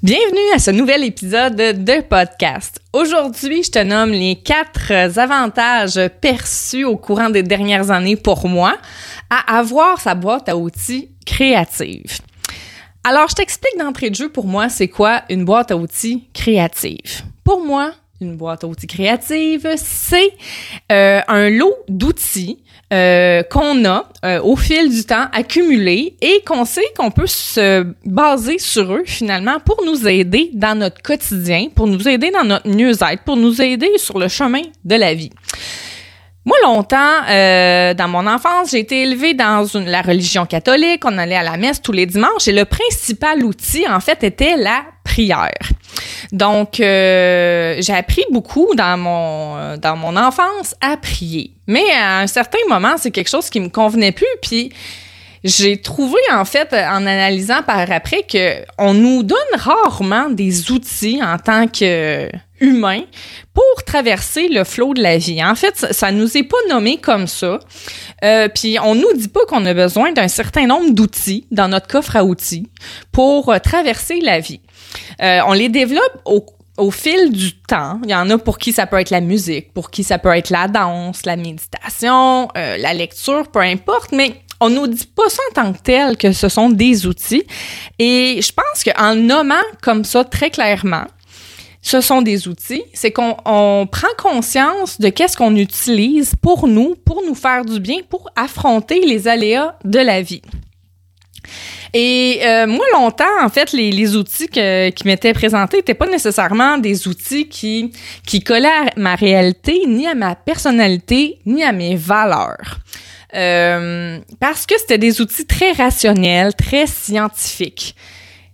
Bienvenue à ce nouvel épisode de podcast. Aujourd'hui, je te nomme les quatre avantages perçus au courant des dernières années pour moi à avoir sa boîte à outils créative. Alors, je t'explique d'entrée de jeu pour moi, c'est quoi une boîte à outils créative? Pour moi, une boîte à outils créative, c'est euh, un lot d'outils euh, qu'on a euh, au fil du temps accumulés et qu'on sait qu'on peut se baser sur eux finalement pour nous aider dans notre quotidien, pour nous aider dans notre mieux-être, pour nous aider sur le chemin de la vie. Moi, longtemps, euh, dans mon enfance, j'ai été élevée dans la religion catholique. On allait à la messe tous les dimanches et le principal outil, en fait, était la prière. Donc, euh, j'ai appris beaucoup dans mon, dans mon enfance à prier. Mais à un certain moment, c'est quelque chose qui me convenait plus. Puis, j'ai trouvé en fait en analysant par après que on nous donne rarement des outils en tant que humain pour traverser le flot de la vie. En fait, ça, ça nous est pas nommé comme ça. Euh, puis on nous dit pas qu'on a besoin d'un certain nombre d'outils dans notre coffre à outils pour euh, traverser la vie. Euh, on les développe au au fil du temps, il y en a pour qui ça peut être la musique, pour qui ça peut être la danse, la méditation, euh, la lecture, peu importe, mais on nous dit pas ça en tant que tel que ce sont des outils. Et je pense qu'en nommant comme ça très clairement, ce sont des outils, c'est qu'on prend conscience de qu'est-ce qu'on utilise pour nous, pour nous faire du bien, pour affronter les aléas de la vie. Et euh, moi, longtemps, en fait, les, les outils qui m'étaient présentés n'étaient pas nécessairement des outils qui, qui collaient à ma réalité, ni à ma personnalité, ni à mes valeurs. Euh, parce que c'était des outils très rationnels, très scientifiques.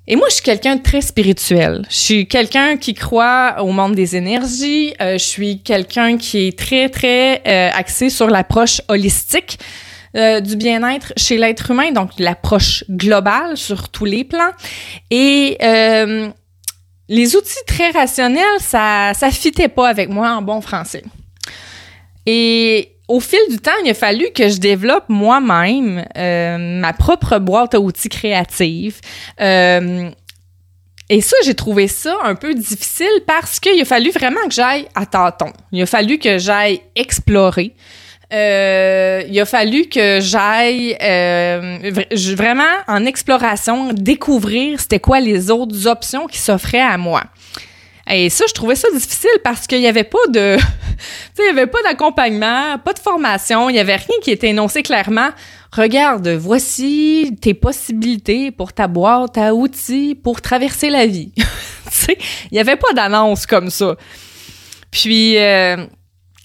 Et moi, je suis quelqu'un de très spirituel. Je suis quelqu'un qui croit au monde des énergies. Euh, je suis quelqu'un qui est très, très euh, axé sur l'approche holistique euh, du bien-être chez l'être humain, donc l'approche globale sur tous les plans. Et euh, les outils très rationnels, ça ça fitait pas avec moi en bon français. Et au fil du temps, il a fallu que je développe moi-même euh, ma propre boîte à outils créative. Euh, et ça, j'ai trouvé ça un peu difficile parce qu'il a fallu vraiment que j'aille à tâtons. Il a fallu que j'aille explorer. Euh, il a fallu que j'aille vraiment en exploration découvrir c'était quoi les autres options qui s'offraient à moi. Et ça, je trouvais ça difficile parce qu'il y avait pas de, il y avait pas d'accompagnement, pas de formation, il y avait rien qui était énoncé clairement. Regarde, voici tes possibilités pour ta boîte à outils pour traverser la vie. il y avait pas d'annonce comme ça. Puis euh,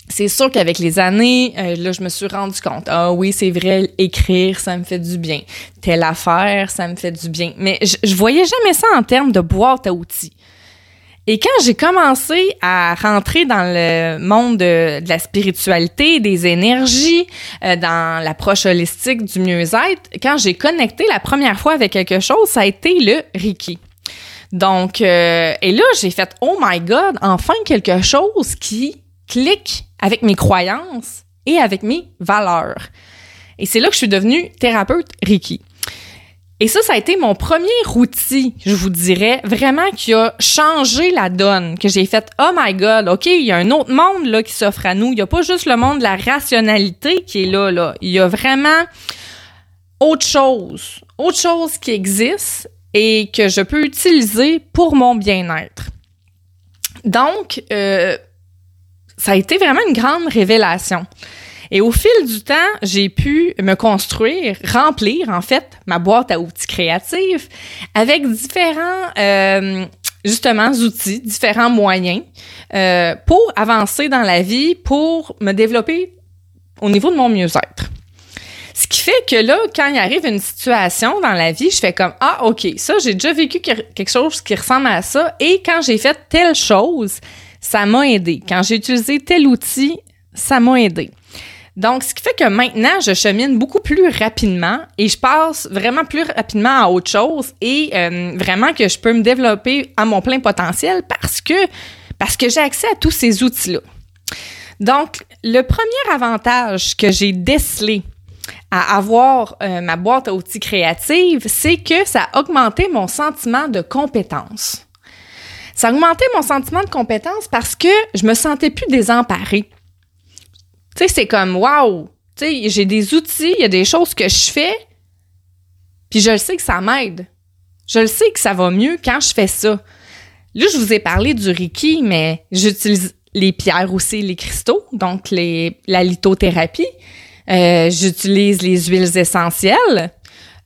c'est sûr qu'avec les années, euh, là, je me suis rendu compte. Ah oui, c'est vrai, écrire, ça me fait du bien. Telle affaire, ça me fait du bien. Mais je, je voyais jamais ça en termes de boîte à outils. Et quand j'ai commencé à rentrer dans le monde de, la spiritualité, des énergies, euh, dans l'approche holistique du mieux-être, quand j'ai connecté la première fois avec quelque chose, ça a été le Reiki. Donc, euh, et là, j'ai fait « Oh my God, enfin quelque chose qui clique avec mes croyances et avec mes valeurs. » Et c'est là que je suis devenue thérapeute Reiki. Et ça, ça a été mon premier outil, je vous dirais, vraiment qui a changé la donne, que j'ai fait, oh my god, OK, il y a un autre monde là qui s'offre à nous. Il n'y a pas juste le monde de la rationalité qui est là, là. Il y a vraiment autre chose, autre chose qui existe et que je peux utiliser pour mon bien-être. Donc, euh, ça a été vraiment une grande révélation. Et au fil du temps, j'ai pu me construire, remplir en fait ma boîte à outils créatifs avec différents euh, justement outils, différents moyens euh, pour avancer dans la vie, pour me développer au niveau de mon mieux-être. Ce qui fait que là, quand il arrive une situation dans la vie, je fais comme ah ok, ça j'ai déjà vécu quelque chose qui ressemble à ça et quand j'ai fait telle chose, ça m'a aidé. Quand j'ai utilisé tel outil, ça m'a aidé. Donc, ce qui fait que maintenant, je chemine beaucoup plus rapidement et je passe vraiment plus rapidement à autre chose et euh, vraiment que je peux me développer à mon plein potentiel parce que, parce que j'ai accès à tous ces outils-là. Donc, le premier avantage que j'ai décelé à avoir euh, ma boîte à outils créative, c'est que ça a augmenté mon sentiment de compétence Ça augmentait mon sentiment de compétence parce que je me sentais plus désemparée. Tu sais, c'est comme, sais, j'ai des outils, il y a des choses que je fais, puis je le sais que ça m'aide. Je le sais que ça va mieux quand je fais ça. Là, je vous ai parlé du Reiki, mais j'utilise les pierres aussi, les cristaux, donc les, la lithothérapie. Euh, j'utilise les huiles essentielles.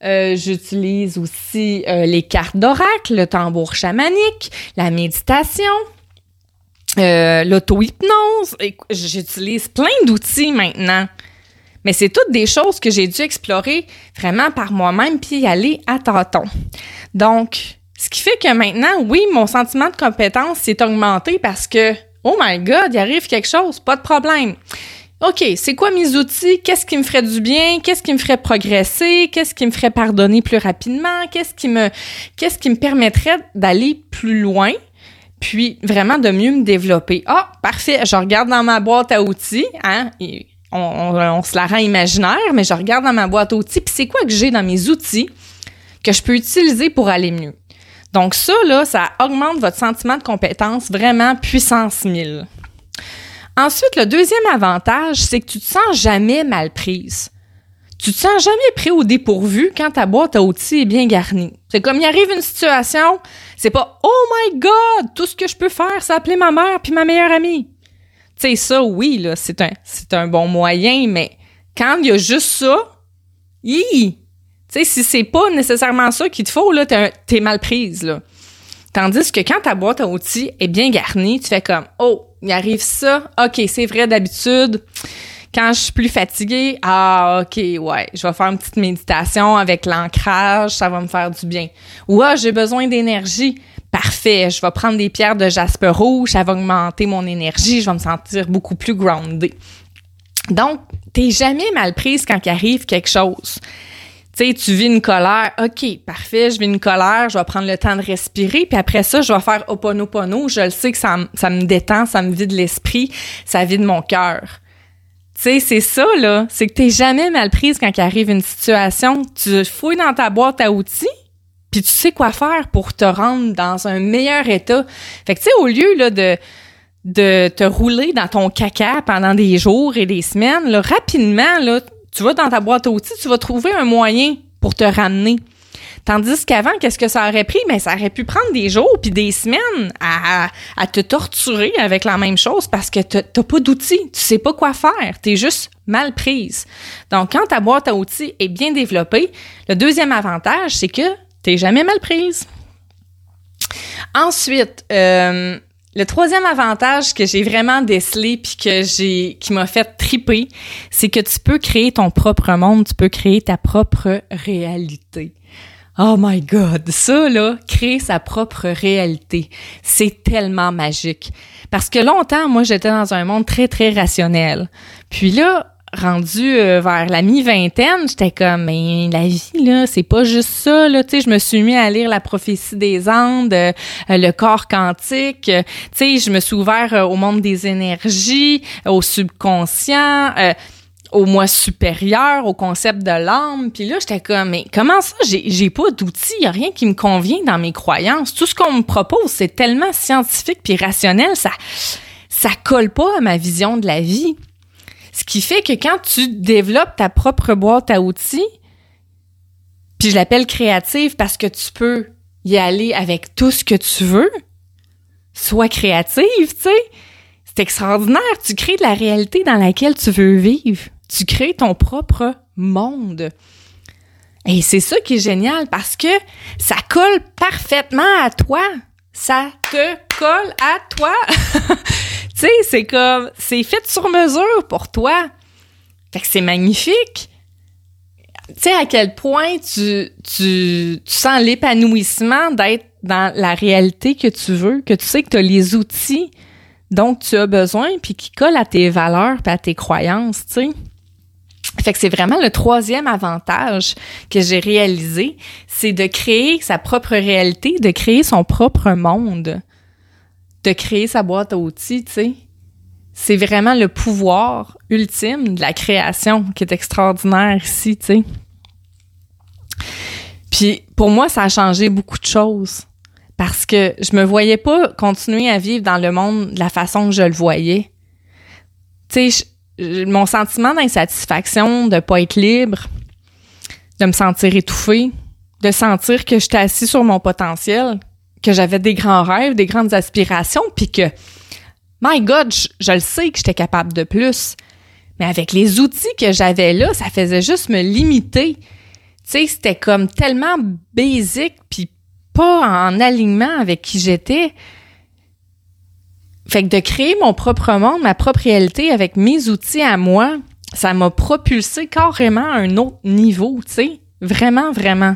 Euh, j'utilise aussi euh, les cartes d'oracle, le tambour chamanique, la méditation, l'auto-hypnose. J'utilise plein d'outils maintenant. Mais c'est toutes des choses que j'ai dû explorer vraiment par moi-même puis y aller à tâtons. Donc, ce qui fait que maintenant, oui, mon sentiment de compétence s'est augmenté parce que, oh my God, il arrive quelque chose, pas de problème. OK, c'est quoi mes outils? Qu'est-ce qui me ferait du bien? Qu'est-ce qui me ferait progresser? Qu'est-ce qui me ferait pardonner plus rapidement? Qu'est-ce qui me, qu'est-ce qui me permettrait d'aller plus loin? Puis vraiment de mieux me développer. Ah, parfait. Je regarde dans ma boîte à outils, hein? on, se la rend imaginaire, mais je regarde dans ma boîte à outils, puis c'est quoi que j'ai dans mes outils que je peux utiliser pour aller mieux? Donc ça, là, ça augmente votre sentiment de compétence vraiment puissance 1000. Ensuite, le deuxième avantage, c'est que tu te sens jamais mal prise. Tu te sens jamais pris au dépourvu quand ta boîte à outils est bien garnie. C'est comme il arrive une situation, c'est pas Oh my God, tout ce que je peux faire, c'est appeler ma mère puis ma meilleure amie. Tu sais, ça, oui, là, c'est un, bon moyen, mais quand il y a juste ça, hi, tu sais, si c'est pas nécessairement ça qu'il te faut, là, t'es, mal prise, là. Tandis que quand ta boîte à outils est bien garnie, tu fais comme, oh, il arrive ça. OK, c'est vrai d'habitude. Quand je suis plus fatiguée, ah, OK, ouais, je vais faire une petite méditation avec l'ancrage, ça va me faire du bien. Ou, ah, j'ai besoin d'énergie. Parfait, je vais prendre des pierres de jaspe rouge, ça va augmenter mon énergie, je vais me sentir beaucoup plus grounded. Donc, t'es jamais mal prise quand il arrive quelque chose. Tu sais, tu vis une colère. OK, parfait, je vis une colère, je vais prendre le temps de respirer, puis après ça, je vais faire oponopono. Je le sais que ça, ça me détend, ça me vide l'esprit, ça vide mon cœur. Tu sais, c'est ça, là. C'est que t'es jamais mal prise quand il arrive une situation. Tu fouilles dans ta boîte à outils, puis tu sais quoi faire pour te rendre dans un meilleur état. Fait que, tu sais, au lieu, là, de de te rouler dans ton caca pendant des jours et des semaines, là, rapidement, là, tu vas dans ta boîte à outils, tu vas trouver un moyen pour te ramener. Tandis qu'avant, qu'est-ce que ça aurait pris? Mais ça aurait pu prendre des jours puis des semaines à, te torturer avec la même chose parce que t'as pas d'outils. Tu sais pas quoi faire. Tu es juste mal prise. Donc, quand ta boîte à outils est bien développée, le deuxième avantage, c'est que t'es jamais mal prise. Ensuite, euh, le troisième avantage que j'ai vraiment décelé puis que j'ai qui m'a fait triper, c'est que tu peux créer ton propre monde, tu peux créer ta propre réalité. Oh my god, ça là, créer sa propre réalité, c'est tellement magique. Parce que longtemps, moi, j'étais dans un monde très très rationnel. Puis là, rendu euh, vers la mi-vingtaine, j'étais comme mais la vie là, c'est pas juste ça là, tu sais, je me suis mis à lire la prophétie des Andes, euh, le corps quantique, tu sais, je me suis ouvert euh, au monde des énergies, au subconscient, au moi supérieur, au concept de l'âme. Puis là, j'étais comme, mais comment ça, j'ai, pas d'outils, y a rien qui me convient dans mes croyances. Tout ce qu'on me propose, c'est tellement scientifique puis rationnel, ça, ça colle pas à ma vision de la vie. Ce qui fait que quand tu développes ta propre boîte à outils, puis je l'appelle créative parce que tu peux y aller avec tout ce que tu veux, sois créative, tu sais. C'est extraordinaire. Tu crées de la réalité dans laquelle tu veux vivre. Tu crées ton propre monde. Et c'est ça qui est génial parce que ça colle parfaitement à toi. Ça te colle à toi. Tu sais, c'est comme, c'est fait sur mesure pour toi. Fait que c'est magnifique. Tu sais, à quel point tu, tu, tu sens l'épanouissement d'être dans la réalité que tu veux, que tu sais que tu as les outils dont tu as besoin, puis qui collent à tes valeurs puis à tes croyances, tu sais. Fait que c'est vraiment le troisième avantage que j'ai réalisé, c'est de créer sa propre réalité, de créer son propre monde de créer sa boîte à outils, tu sais. C'est vraiment le pouvoir ultime de la création qui est extraordinaire ici, tu sais. Puis pour moi, ça a changé beaucoup de choses. parce que je me voyais pas continuer à vivre dans le monde de la façon que je le voyais. Tu sais, mon sentiment d'insatisfaction, de pas être libre, de me sentir étouffée, de sentir que j'étais assis sur mon potentiel, que j'avais des grands rêves, des grandes aspirations, puis que, my God, je le sais que j'étais capable de plus. Mais avec les outils que j'avais là, ça faisait juste me limiter. Tu sais, c'était comme tellement basique, puis pas en alignement avec qui j'étais. Fait que de créer mon propre monde, ma propre réalité avec mes outils à moi, ça m'a propulsé carrément à un autre niveau, tu sais. Vraiment, vraiment.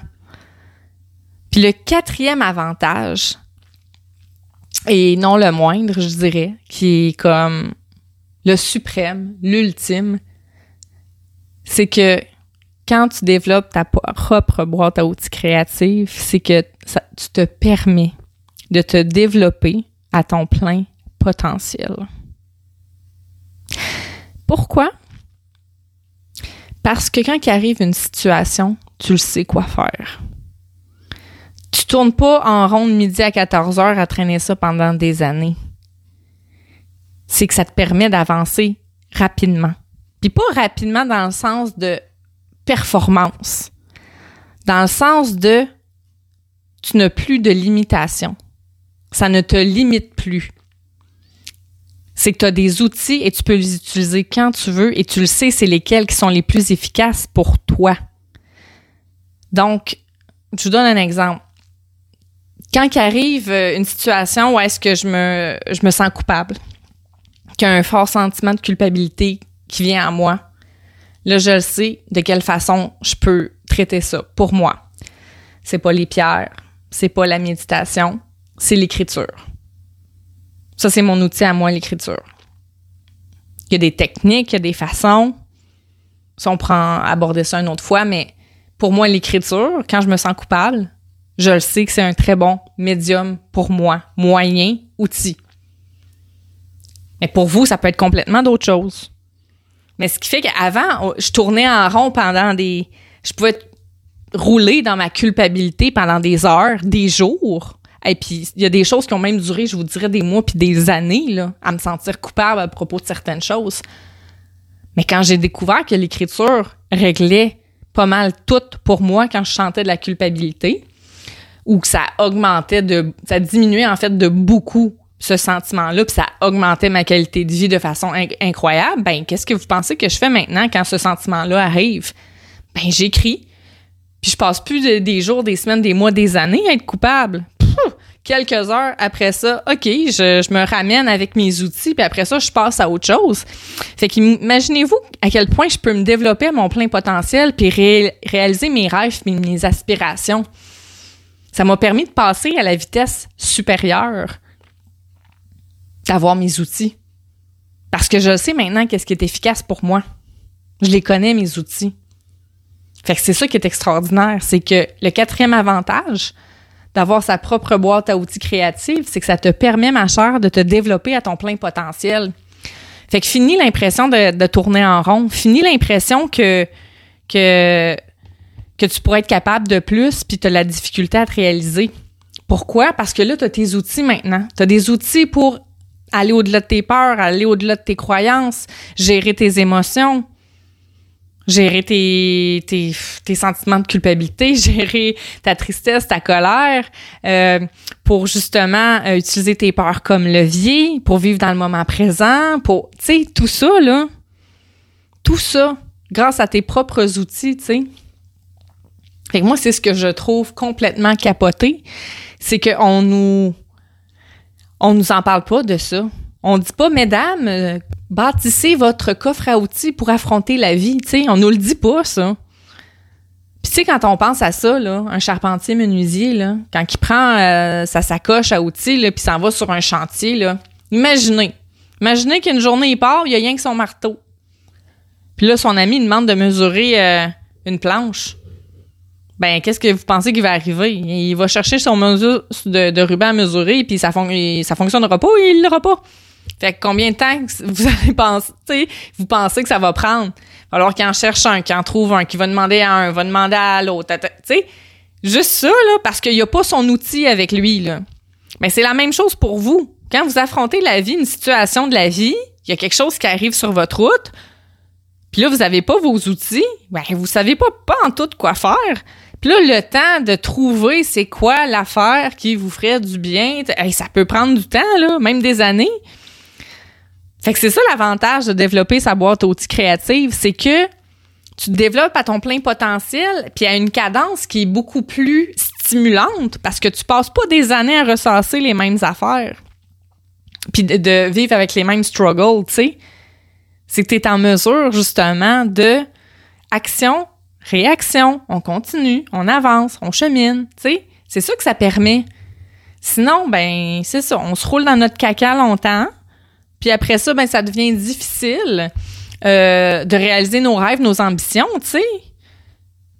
Puis le quatrième avantage, et non le moindre, je dirais, qui est comme le suprême, l'ultime, c'est que quand tu développes ta propre boîte à outils créative, c'est que tu te permets de te développer à ton plein potentiel. Pourquoi? Parce que quand il arrive une situation, tu le sais quoi faire. Tu tournes pas en rond de midi à 14 heures à traîner ça pendant des années. C'est que ça te permet d'avancer rapidement. Puis pas rapidement dans le sens de performance. Dans le sens de tu n'as plus de limitation. Ça ne te limite plus c'est que tu as des outils et tu peux les utiliser quand tu veux et tu le sais, c'est lesquels qui sont les plus efficaces pour toi. Donc, je vous donne un exemple. Quand il arrive euh, une situation où est-ce que je me, je me sens coupable, qu'il y a un fort sentiment de culpabilité qui vient à moi, là, je le sais de quelle façon je peux traiter ça pour moi. C'est pas les pierres, c'est pas la méditation, c'est l'écriture. Ça, c'est mon outil à moi, l'écriture. Il y a des techniques, il y a des façons. Ça, on prend aborder ça une autre fois, mais pour moi, l'écriture, quand je me sens coupable, je le sais que c'est un très bon médium pour moi, moyen, outil. Mais pour vous, ça peut être complètement d'autres choses. Mais ce qui fait qu'avant, je tournais en rond pendant des. Je pouvais rouler dans ma culpabilité pendant des heures, des jours. Et puis, il y a des choses qui ont même duré, je vous dirais, des mois puis des années, là, à me sentir coupable à propos de certaines choses. Mais quand j'ai découvert que l'écriture réglait pas mal tout pour moi quand je chantais de la culpabilité, ou que ça augmentait de, ça diminuait en fait de beaucoup ce sentiment-là, puis ça augmentait ma qualité de vie de façon incroyable, ben qu'est-ce que vous pensez que je fais maintenant quand ce sentiment-là arrive? Ben j'écris, puis je passe plus des jours, des semaines, des mois, des années à être coupable quelques heures après ça, OK, je, me ramène avec mes outils, puis après ça, je passe à autre chose. Fait qu'imaginez-vous à quel point je peux me développer à mon plein potentiel puis réaliser mes rêves mes aspirations. Ça m'a permis de passer à la vitesse supérieure, d'avoir mes outils. Parce que je sais maintenant qu'est-ce qui est efficace pour moi. Je les connais, mes outils. Fait que c'est ça qui est extraordinaire, c'est que le quatrième avantage, d'avoir sa propre boîte à outils créative, c'est que ça te permet, ma chère, de te développer à ton plein potentiel. Fait que fini l'impression de, tourner en rond, fini l'impression que, que, que tu pourrais être capable de plus puis tu as la difficulté à te réaliser. Pourquoi? Parce que là, tu as tes outils maintenant. Tu as des outils pour aller au-delà de tes peurs, aller au-delà de tes croyances, gérer tes émotions, gérer tes, tes, tes, sentiments de culpabilité, gérer ta tristesse, ta colère, euh, pour justement euh, utiliser tes peurs comme levier, pour vivre dans le moment présent, pour, tu sais, tout ça, là, tout ça, grâce à tes propres outils, tu sais. Fait que moi, c'est ce que je trouve complètement capoté, c'est qu'on nous, on nous en parle pas de ça. On dit pas, mesdames, euh, bâtissez votre coffre à outils pour affronter la vie. Tu sais, on nous le dit pas, ça. Puis tu sais, quand on pense à ça, là, un charpentier menuisier, là, quand il prend euh, sa sacoche à outils, là, puis s'en va sur un chantier, là, imaginez. Imaginez qu'une journée, il part, il y a rien que son marteau. Puis là, son ami demande de mesurer euh, une planche. Ben, qu'est-ce que vous pensez qu'il va arriver? Il va chercher son mesure de, ruban à mesurer, puis ça, ça fonctionnera pas, il l'aura pas? Fait que combien de temps vous allez penser, vous pensez que ça va prendre? Alors qu'il en cherche un, qu'il en trouve un, qui va demander à un, va demander à l'autre. Tu sais, Juste ça, là, parce qu'il n'y a pas son outil avec lui, là. Mais c'est la même chose pour vous. Quand vous affrontez la vie, une situation de la vie, il y a quelque chose qui arrive sur votre route, puis là, vous n'avez pas vos outils, ben, vous savez pas, pas en tout quoi faire. Puis là, le temps de trouver c'est quoi l'affaire qui vous ferait du bien, ça peut prendre du temps, là, même des années. Fait que c'est ça l'avantage de développer sa boîte à outils créative, c'est que tu te développes à ton plein potentiel, puis à une cadence qui est beaucoup plus stimulante parce que tu passes pas des années à ressasser les mêmes affaires, puis de, vivre avec les mêmes struggles, tu sais. C'est que tu es en mesure justement de action, réaction, on continue, on avance, on chemine, tu sais. C'est ça que ça permet. Sinon, ben c'est ça, on se roule dans notre caca longtemps, puis après ça, ben ça devient difficile euh, de réaliser nos rêves, nos ambitions, tu sais.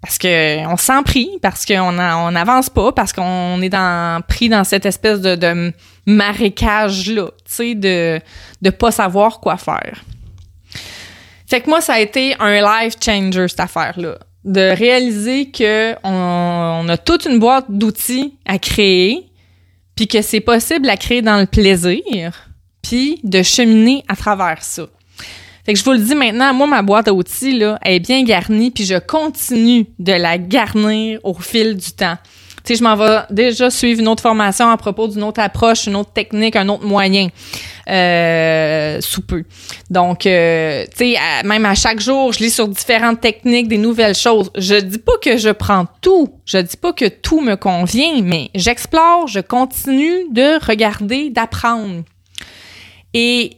Parce que on s'en prie, parce qu'on on n'avance pas, parce qu'on est dans, pris dans cette espèce de, de marécage-là, tu sais, de ne pas savoir quoi faire. Fait que moi, ça a été un life changer, cette affaire-là. De réaliser que on, on a toute une boîte d'outils à créer, puis que c'est possible à créer dans le plaisir, de cheminer à travers ça. Fait que je vous le dis maintenant, moi, ma boîte à outils, là, est bien garnie, puis je continue de la garnir au fil du temps. Tu je m'en vais déjà suivre une autre formation à propos d'une autre approche, une autre technique, un autre moyen, euh, sous peu. Donc, euh, tu sais, même à chaque jour, je lis sur différentes techniques, des nouvelles choses. Je dis pas que je prends tout, je dis pas que tout me convient, mais j'explore, je continue de regarder, d'apprendre. Et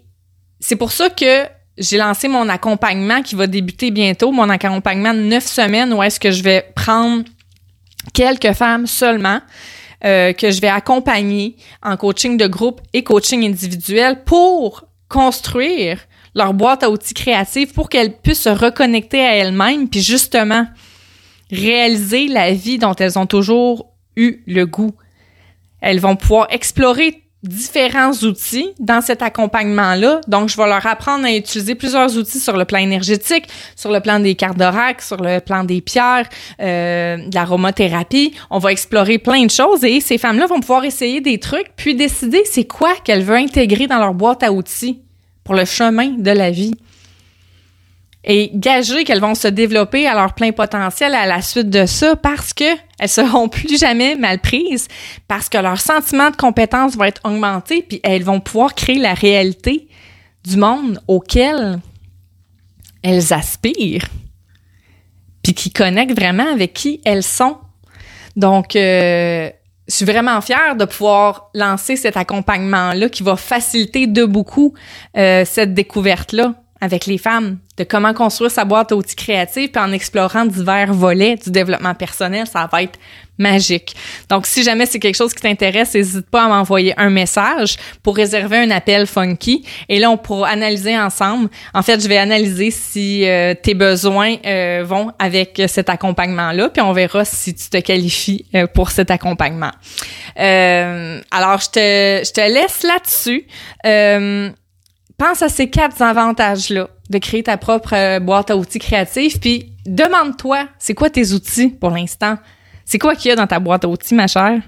c'est pour ça que j'ai lancé mon accompagnement qui va débuter bientôt, mon accompagnement de neuf semaines où est-ce que je vais prendre quelques femmes seulement euh, que je vais accompagner en coaching de groupe et coaching individuel pour construire leur boîte à outils créative pour qu'elles puissent se reconnecter à elles-mêmes puis justement réaliser la vie dont elles ont toujours eu le goût. Elles vont pouvoir explorer différents outils dans cet accompagnement-là. Donc, je vais leur apprendre à utiliser plusieurs outils sur le plan énergétique, sur le plan des cartes d'oracle, sur le plan des pierres, euh, de l'aromathérapie. On va explorer plein de choses et ces femmes-là vont pouvoir essayer des trucs puis décider c'est quoi qu'elles veulent intégrer dans leur boîte à outils pour le chemin de la vie et gager qu'elles vont se développer à leur plein potentiel à la suite de ça parce que elles seront plus jamais mal prises, parce que leur sentiment de compétence va être augmenté, puis elles vont pouvoir créer la réalité du monde auquel elles aspirent, puis qui connectent vraiment avec qui elles sont. Donc, euh, je suis vraiment fière de pouvoir lancer cet accompagnement-là qui va faciliter de beaucoup euh, cette découverte-là avec les femmes, de comment construire sa boîte à outils créative, puis en explorant divers volets du développement personnel, ça va être magique. Donc, si jamais c'est quelque chose qui t'intéresse, n'hésite pas à m'envoyer un message pour réserver un appel funky. Et là, on pourra analyser ensemble. En fait, je vais analyser si euh, tes besoins euh, vont avec cet accompagnement-là, puis on verra si tu te qualifies euh, pour cet accompagnement. alors, je te, je te laisse là-dessus pense à ces quatre avantages-là de créer ta propre euh, boîte à outils créative, puis demande-toi, c'est quoi tes outils pour l'instant? C'est quoi qu'il y a dans ta boîte à outils, ma chère?